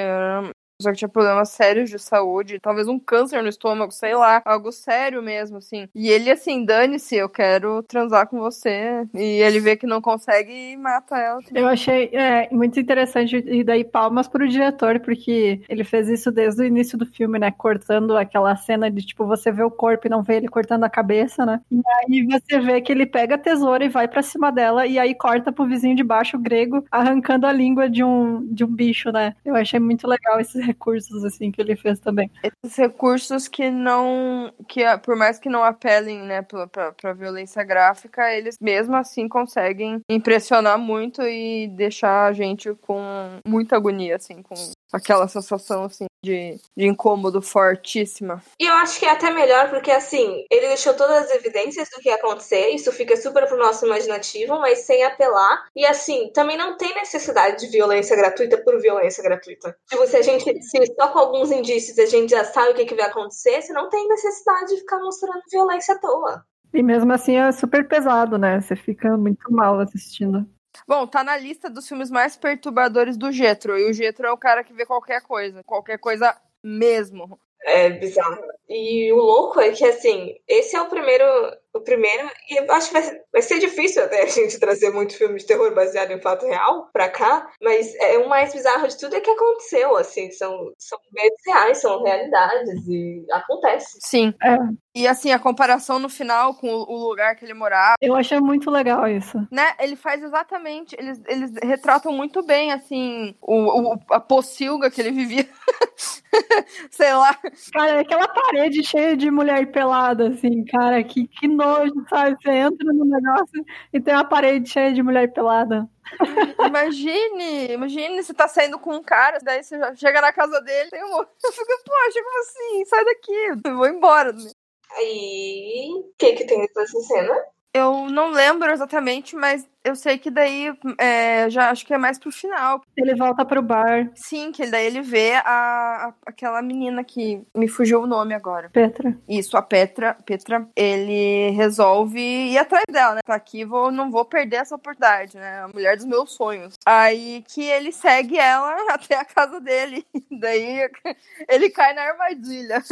[SPEAKER 1] pessoa que tinha problemas sérios de saúde, talvez um câncer no estômago, sei lá, algo sério mesmo, assim. E ele, assim, dane-se, eu quero transar com você. E ele vê que não consegue e mata ela.
[SPEAKER 3] Eu achei é, muito interessante, e daí palmas pro diretor, porque ele fez isso desde o início do filme, né? Cortando aquela cena de, tipo, você vê o corpo e não vê ele cortando a cabeça, né? E aí você vê que ele pega a tesoura e vai para cima dela, e aí corta pro vizinho de baixo grego, arrancando a língua de um, de um bicho, né? Eu achei muito legal esses recursos, assim, que ele fez também.
[SPEAKER 1] Esses recursos que não. que por mais que não apelem, né, pra, pra violência gráfica, eles mesmo assim conseguem impressionar muito e deixar a gente com muita agonia, assim, com aquela sensação assim de, de incômodo fortíssima.
[SPEAKER 2] E eu acho que é até melhor porque assim, ele deixou todas as evidências do que ia acontecer, isso fica super pro nosso imaginativo, mas sem apelar. E assim, também não tem necessidade de violência gratuita por violência gratuita. Tipo, se a gente, se só com alguns indícios a gente já sabe o que, que vai acontecer, você não tem necessidade de ficar mostrando violência à toa.
[SPEAKER 3] E mesmo assim é super pesado, né? Você fica muito mal assistindo.
[SPEAKER 1] Bom, tá na lista dos filmes mais perturbadores do Getro. E o Getro é o cara que vê qualquer coisa. Qualquer coisa mesmo.
[SPEAKER 2] É bizarro. E o louco é que, assim, esse é o primeiro. O primeiro, e eu acho que vai, vai ser difícil até a gente trazer muito filme de terror baseado em fato real pra cá, mas é o mais bizarro de tudo é que aconteceu, assim, são, são medos reais, são realidades e acontece.
[SPEAKER 1] Sim.
[SPEAKER 3] É.
[SPEAKER 1] E assim, a comparação no final com o lugar que ele morava.
[SPEAKER 3] Eu achei muito legal isso.
[SPEAKER 1] Né? Ele faz exatamente. Eles, eles retratam muito bem, assim, o, o a pocilga que ele vivia. Sei lá.
[SPEAKER 3] Cara, aquela parede cheia de mulher pelada, assim, cara, que, que nojo, sabe? Você entra no negócio e tem uma parede cheia de mulher pelada.
[SPEAKER 1] Imagine, imagine você tá saindo com um cara, daí você já chega na casa dele, tem um. Eu fico, poxa, como assim? Sai daqui, eu vou embora.
[SPEAKER 2] Aí, o que que tem nessa cena?
[SPEAKER 1] Eu não lembro exatamente, mas eu sei que daí é, já acho que é mais pro final.
[SPEAKER 3] Ele volta pro bar.
[SPEAKER 1] Sim, que daí ele vê a, a, aquela menina que me fugiu o nome agora.
[SPEAKER 3] Petra.
[SPEAKER 1] Isso, a Petra. Petra, ele resolve ir atrás dela, né? Tá aqui, vou, não vou perder essa oportunidade, né? A mulher dos meus sonhos. Aí que ele segue ela até a casa dele. daí ele cai na armadilha.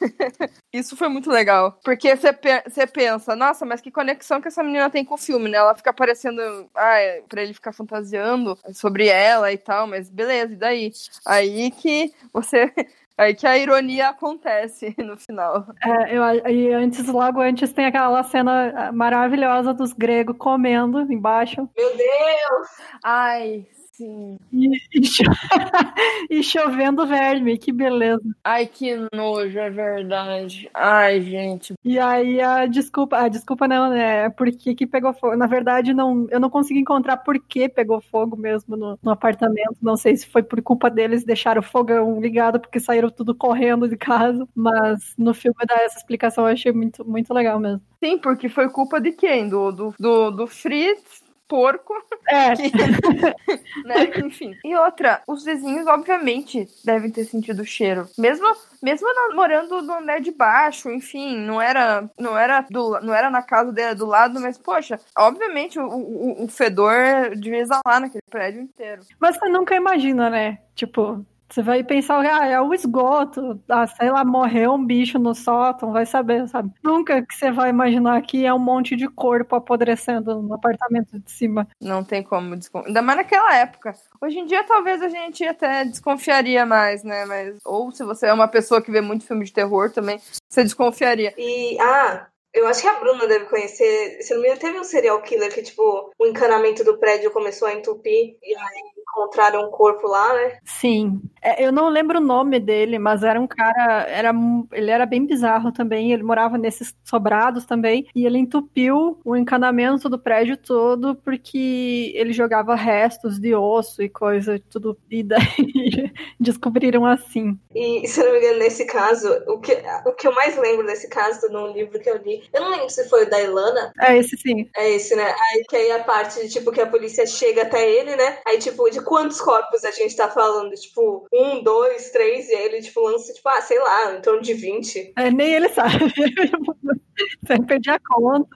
[SPEAKER 1] Isso foi muito legal. Porque você pensa, nossa, mas que conexão que essa menina tem com o filme, né? Ela fica aparecendo ah, é pra ele ficar fantasiando sobre ela e tal, mas beleza, e daí? Aí que você. Aí que a ironia acontece no final.
[SPEAKER 3] É, eu, e antes, logo antes, tem aquela cena maravilhosa dos gregos comendo embaixo.
[SPEAKER 2] Meu Deus!
[SPEAKER 1] Ai, Sim.
[SPEAKER 3] E, e, cho... e, chovendo verme, que beleza.
[SPEAKER 1] Ai, que nojo, é verdade. Ai, gente.
[SPEAKER 3] E aí a desculpa, a desculpa não, né? Porque que pegou fogo. Na verdade, não, eu não consegui encontrar por que pegou fogo mesmo no, no apartamento. Não sei se foi por culpa deles deixaram o fogão ligado porque saíram tudo correndo de casa. Mas no filme dá essa explicação, eu achei muito, muito legal mesmo.
[SPEAKER 1] Sim, porque foi culpa de quem? Do, do, do, do Fritz porco.
[SPEAKER 3] É.
[SPEAKER 1] Que, né? Enfim. E outra, os vizinhos, obviamente, devem ter sentido o cheiro. Mesmo, mesmo morando no andar de baixo, enfim, não era, não era, do, não era na casa dele do lado, mas, poxa, obviamente o, o, o fedor devia exalar naquele prédio inteiro.
[SPEAKER 3] Mas você nunca imagina, né? Tipo, você vai pensar, ah, é o esgoto, ah, sei lá, morreu um bicho no sótão, vai saber, sabe? Nunca que você vai imaginar que é um monte de corpo apodrecendo no apartamento de cima.
[SPEAKER 1] Não tem como desconfiar. Ainda mais naquela época. Hoje em dia, talvez a gente até desconfiaria mais, né? Mas, ou se você é uma pessoa que vê muito filme de terror também, você desconfiaria.
[SPEAKER 2] E, ah, eu acho que a Bruna deve conhecer. Se não me engano, teve um serial killer que, tipo, o encanamento do prédio começou a entupir e aí encontraram um corpo lá, né?
[SPEAKER 3] Sim. É, eu não lembro o nome dele, mas era um cara. Era, ele era bem bizarro também. Ele morava nesses sobrados também. E ele entupiu o encanamento do prédio todo porque ele jogava restos de osso e coisa, tudo. E daí descobriram assim.
[SPEAKER 2] E se eu não me engano, nesse caso, o que, o que eu mais lembro desse caso, num livro que eu li, eu não lembro se foi o da Ilana.
[SPEAKER 3] É esse sim.
[SPEAKER 2] É esse, né? Aí que aí a parte de tipo que a polícia chega até ele, né? Aí, tipo, de quantos corpos a gente tá falando? Tipo, um, dois, três, e aí ele, tipo, lança, tipo, ah, sei lá, em torno de 20.
[SPEAKER 3] É, nem ele sabe. Você perdi a conta.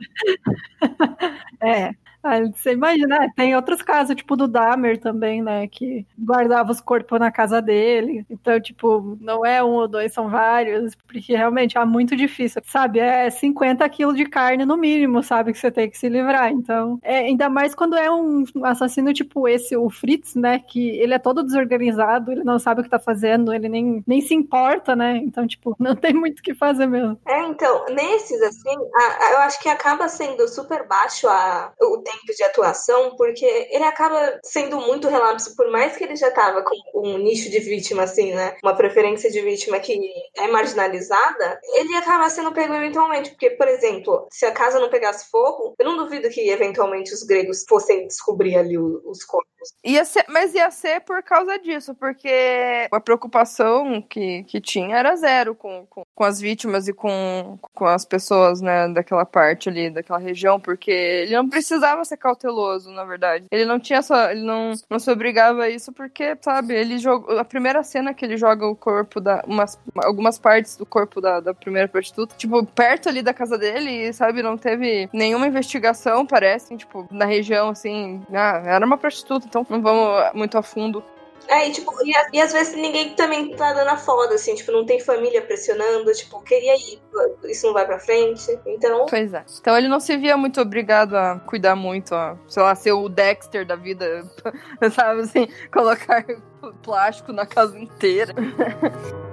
[SPEAKER 3] é. Você imagina, né? tem outros casos, tipo do Dahmer também, né? Que guardava os corpos na casa dele. Então, tipo, não é um ou dois, são vários, porque realmente é muito difícil, sabe? É 50 quilos de carne no mínimo, sabe? Que você tem que se livrar. Então, é, ainda mais quando é um assassino tipo esse, o Fritz, né? Que ele é todo desorganizado, ele não sabe o que tá fazendo, ele nem, nem se importa, né? Então, tipo, não tem muito o que fazer mesmo.
[SPEAKER 2] É, então, nesses, assim, a, a, eu acho que acaba sendo super baixo a, o tempo de atuação, porque ele acaba sendo muito relapso, por mais que ele já tava com um nicho de vítima, assim, né? Uma preferência de vítima que é marginalizada, ele acaba sendo pego eventualmente. Porque, por exemplo, se a casa não pegasse fogo, eu não duvido que eventualmente os gregos fossem descobrir ali os corpos.
[SPEAKER 1] Ia ser, mas ia ser por causa disso, porque a preocupação que, que tinha era zero com, com, com as vítimas e com, com as pessoas, né, daquela parte ali, daquela região, porque ele não precisava ser cauteloso, na verdade. Ele não tinha só, ele não, não se obrigava a isso porque, sabe, ele jogou, a primeira cena que ele joga o corpo da, umas, algumas partes do corpo da, da primeira prostituta, tipo, perto ali da casa dele, sabe, não teve nenhuma investigação, parece, tipo, na região, assim, ah, era uma prostituta, então não vamos muito a fundo.
[SPEAKER 2] É, e, tipo, e, e, às vezes ninguém também tá dando a foda, assim, tipo, não tem família pressionando, tipo, queria ir, isso não vai pra frente, então...
[SPEAKER 1] Pois é. Então ele não se via muito obrigado a cuidar muito, a, sei lá, ser o Dexter da vida, sabe, assim, colocar plástico na casa inteira.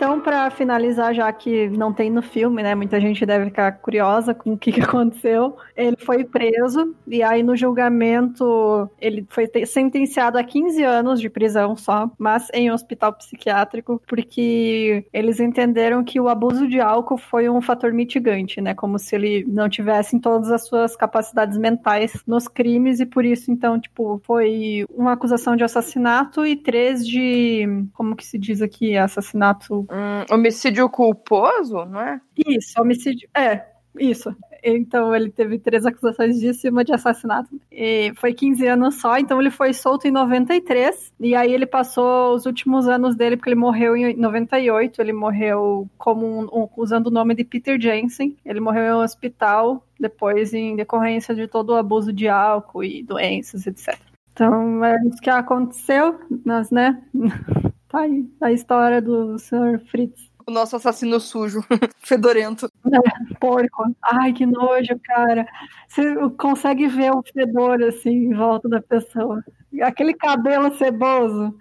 [SPEAKER 3] então, para finalizar, já que não tem no filme, né? Muita gente deve ficar curiosa com o que, que aconteceu. Ele foi preso e aí no julgamento ele foi sentenciado a 15 anos de prisão só, mas em um hospital psiquiátrico, porque eles entenderam que o abuso de álcool foi um fator mitigante, né? Como se ele não tivesse todas as suas capacidades mentais nos crimes e por isso, então, tipo, foi uma acusação de assassinato e três de. Como que se diz aqui? Assassinato
[SPEAKER 1] um homicídio culposo, não é?
[SPEAKER 3] Isso, homicídio. É, isso. Então ele teve três acusações disso e uma de assassinato. E foi 15 anos só, então ele foi solto em 93. E aí ele passou os últimos anos dele, porque ele morreu em 98. Ele morreu como um, um, usando o nome de Peter Jensen. Ele morreu em um hospital, depois em decorrência de todo o abuso de álcool e doenças, etc. Então é isso que aconteceu, mas, né? Tá aí a história do Sr. Fritz.
[SPEAKER 1] O nosso assassino sujo, fedorento.
[SPEAKER 3] É, porco. Ai, que nojo, cara. Você consegue ver o fedor assim em volta da pessoa. Aquele cabelo ceboso.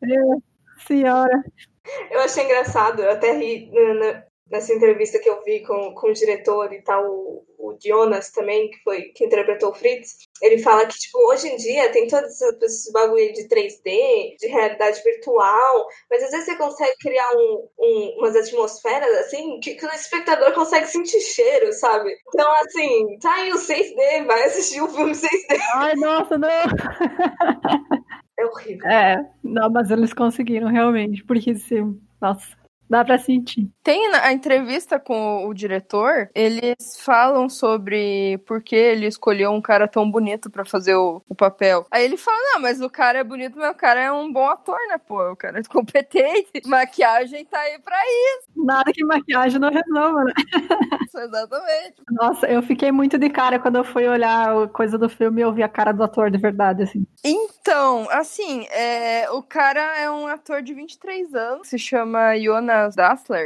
[SPEAKER 3] Meu, senhora.
[SPEAKER 2] Eu achei engraçado, eu até ri nessa entrevista que eu vi com, com o diretor e tal, o, o Jonas também, que foi que interpretou o Fritz, ele fala que, tipo, hoje em dia tem todos esses bagulho de 3D, de realidade virtual, mas às vezes você consegue criar um, um, umas atmosferas, assim, que, que, o espectador consegue sentir cheiro, sabe? Então, assim, tá aí o 6D, vai assistir o filme 6D.
[SPEAKER 3] Ai, nossa, não!
[SPEAKER 2] É horrível.
[SPEAKER 3] É, não, mas eles conseguiram realmente, porque se. Nossa. Dá pra sentir.
[SPEAKER 1] Tem a entrevista com o diretor, eles falam sobre por que ele escolheu um cara tão bonito para fazer o, o, papel. Aí ele fala: Não, mas o cara é bonito, mas o cara é um bom ator, né, pô? O cara é competente. Maquiagem tá aí pra isso.
[SPEAKER 3] Nada que maquiagem não resolva, né?
[SPEAKER 1] Exatamente.
[SPEAKER 3] Nossa, eu fiquei muito de cara quando eu fui olhar a coisa do filme e eu vi a cara do ator de verdade, assim.
[SPEAKER 1] Então, assim, é, o cara é um ator de 23 anos, se chama Jonas Jonas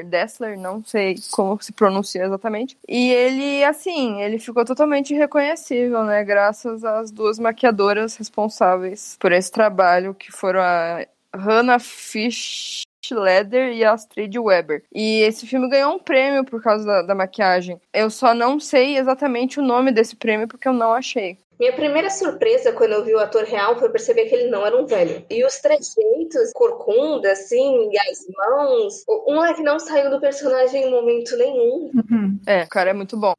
[SPEAKER 1] Dassler, não sei como se pronuncia exatamente. E ele, assim, ele ficou totalmente reconhecível, né? Graças às duas maquiadoras responsáveis por esse trabalho, que foram a Hannah Fish Leder e Astrid Weber. E esse filme ganhou um prêmio por causa da, da, maquiagem. Eu só não sei exatamente o nome desse prêmio porque eu não achei.
[SPEAKER 2] Minha primeira surpresa quando eu vi o ator real foi perceber que ele não era um velho. E os trejeitos, corcunda, assim, e as mãos. O moleque não saiu do personagem em momento nenhum.
[SPEAKER 1] Uhum. É, o cara é muito bom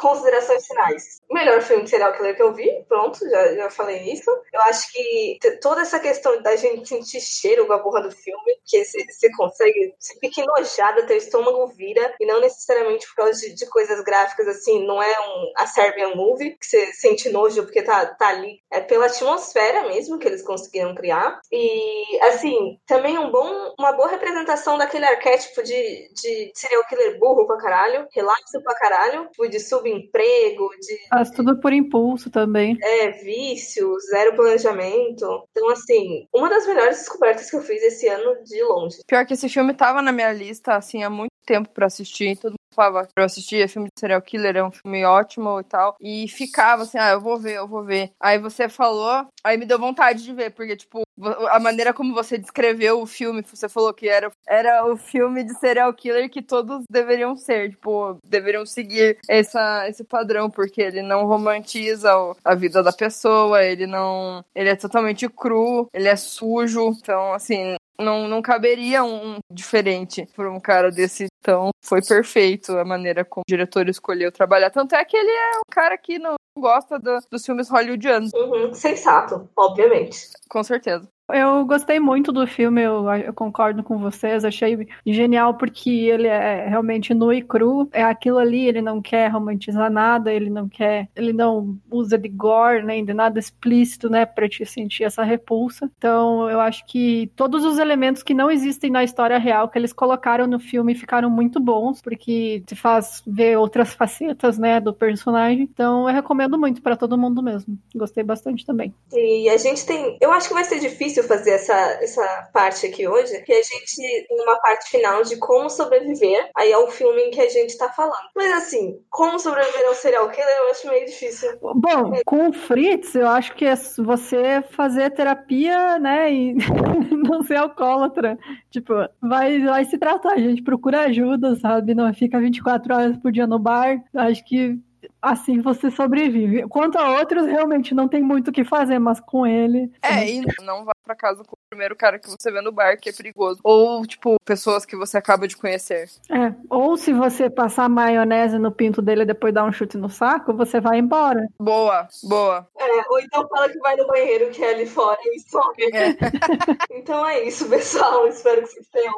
[SPEAKER 2] considerações finais. Melhor filme de serial killer que eu vi. Pronto, já, já falei isso. Eu acho que toda essa questão da gente sentir cheiro com a porra do filme, que você consegue, você fica enojada, teu estômago vira, e não necessariamente por causa de, de coisas gráficas, assim, não é um a Serbian Movie, que você sente nojo porque tá, tá ali. É pela atmosfera mesmo que eles conseguiram criar. E, assim, também um bom, uma boa representação daquele arquétipo de, de serial killer burro pra caralho, relapso pra caralho, tipo, de subemprego, de.
[SPEAKER 3] Faz tudo por impulso também.
[SPEAKER 2] É, vício, zero planejamento. Então, assim, uma das melhores descobertas que eu fiz esse ano de longe.
[SPEAKER 1] Pior que esse filme tava na minha lista, assim, há muito tempo para assistir. Todo mundo falava pra eu assistir, é filme de serial killer, é um filme ótimo e tal. E ficava assim, ah, eu vou ver, eu vou ver. Aí você falou, aí me deu vontade de ver, porque, tipo, a maneira como você descreveu o filme, você falou que era, era o filme de serial killer que todos deveriam ser, tipo, deveriam seguir essa, esse padrão, porque ele não romantiza a vida da pessoa, ele não. Ele é totalmente cru, ele é sujo. Então, assim, não, não caberia um diferente para um cara desse então foi perfeito a maneira como o diretor escolheu trabalhar. Tanto é que ele é um cara que não gosta do, dos filmes hollywoodianos.
[SPEAKER 2] Uhum, sensato, obviamente.
[SPEAKER 1] Com certeza.
[SPEAKER 3] Eu gostei muito do filme, eu, eu, concordo com vocês, achei genial porque ele é realmente nu e cru, é aquilo ali, ele não quer romantizar nada, ele não quer, ele não usa de gore, nem de nada explícito, né, pra te sentir essa repulsa. Então, eu acho que todos os elementos que não existem na história real que eles colocaram no filme ficaram muito bons, porque te faz ver outras facetas, né, do personagem. Então, eu recomendo muito para todo mundo mesmo. Gostei bastante também.
[SPEAKER 2] E a gente tem, eu acho que vai ser difícil difícil fazer essa, essa parte aqui hoje, que a gente tem uma parte final de como sobreviver aí ao filme em que a gente tá falando. Mas assim, como sobreviver ao serial killer eu acho meio difícil.
[SPEAKER 3] Bom, com o Fritz, eu acho que é você fazer terapia, né, e não ser alcoólatra. Tipo, vai, vai se tratar, gente. Procura ajuda, sabe? Não fica 24 horas por dia no bar. Acho que assim você sobrevive. Quanto a outros, realmente não tem muito o que fazer, mas com ele.
[SPEAKER 1] É, e não pra casa com o primeiro cara que você vê no bar, que é perigoso. Ou, tipo, pessoas que você acaba de conhecer.
[SPEAKER 3] É. Ou se você passar maionese no pinto dele e depois dar um chute no saco, você vai embora.
[SPEAKER 1] Boa, boa.
[SPEAKER 2] É, ou então fala que vai no banheiro que é ali fora e some. É. então é isso, pessoal. Espero que vocês tenham.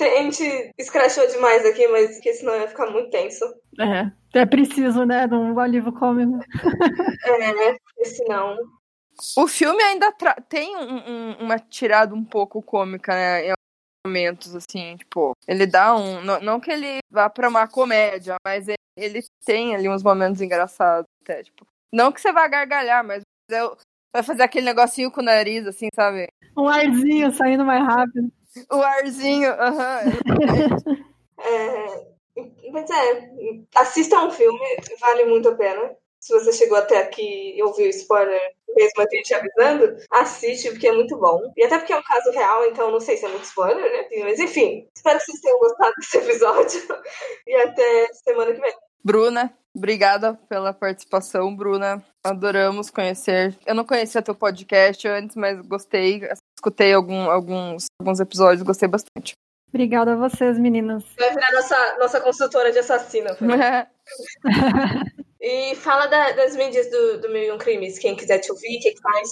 [SPEAKER 2] A gente escrachou demais aqui, mas que senão ia ficar muito tenso.
[SPEAKER 3] É. É preciso, né? De um alívio cômico.
[SPEAKER 2] é, porque senão.
[SPEAKER 1] O filme ainda tem um, um, uma tirada um pouco cômica, né? Em momentos, assim, tipo, ele dá um. Não, não que ele vá pra uma comédia, mas ele, ele, tem ali uns momentos engraçados até, tipo. Não que você vá gargalhar, mas vai fazer aquele negocinho com o nariz, assim, sabe?
[SPEAKER 3] Um arzinho saindo mais rápido.
[SPEAKER 1] O arzinho, aham.
[SPEAKER 2] Uhum, é, mas é, assista um filme, vale muito a pena. Se você chegou até aqui e ouviu spoiler, mesmo a gente avisando, assiste, porque é muito bom. E até porque é um caso real, então não sei se é muito spoiler, né? Mas enfim, espero que vocês tenham gostado desse episódio. E até semana que vem.
[SPEAKER 1] Bruna, obrigada pela participação, Bruna. Adoramos conhecer. Eu não conhecia teu podcast antes, mas gostei. Escutei algum, alguns, alguns episódios, gostei bastante.
[SPEAKER 3] Obrigada a vocês, meninas.
[SPEAKER 2] Vai virar nossa, nossa consultora de assassino. e fala da, das mídias do, do Mil Crimes. Quem quiser te ouvir, o que faz?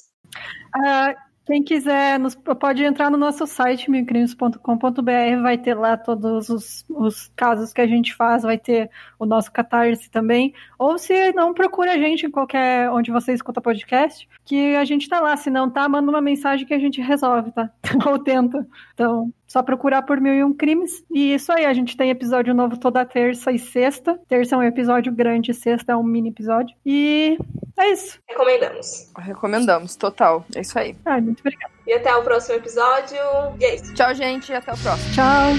[SPEAKER 3] Uh, quem quiser, nos, pode entrar no nosso site, milcrimes.com.br, vai ter lá todos os, os, casos que a gente faz, vai ter o nosso catarse também. Ou se não, procura a gente em qualquer, onde você escuta podcast, que a gente tá lá. Se não tá, manda uma mensagem que a gente resolve, tá? Ou tenta. Então, só procurar por Mil e Um Crimes. E isso aí, a gente tem episódio novo toda terça e sexta. Terça é um episódio grande, sexta é um mini episódio. E é isso.
[SPEAKER 2] Recomendamos.
[SPEAKER 1] Recomendamos, total. É isso aí.
[SPEAKER 3] Ah, muito obrigada.
[SPEAKER 2] E até o próximo episódio. E é isso.
[SPEAKER 1] Tchau, gente. E até o próximo.
[SPEAKER 3] Tchau.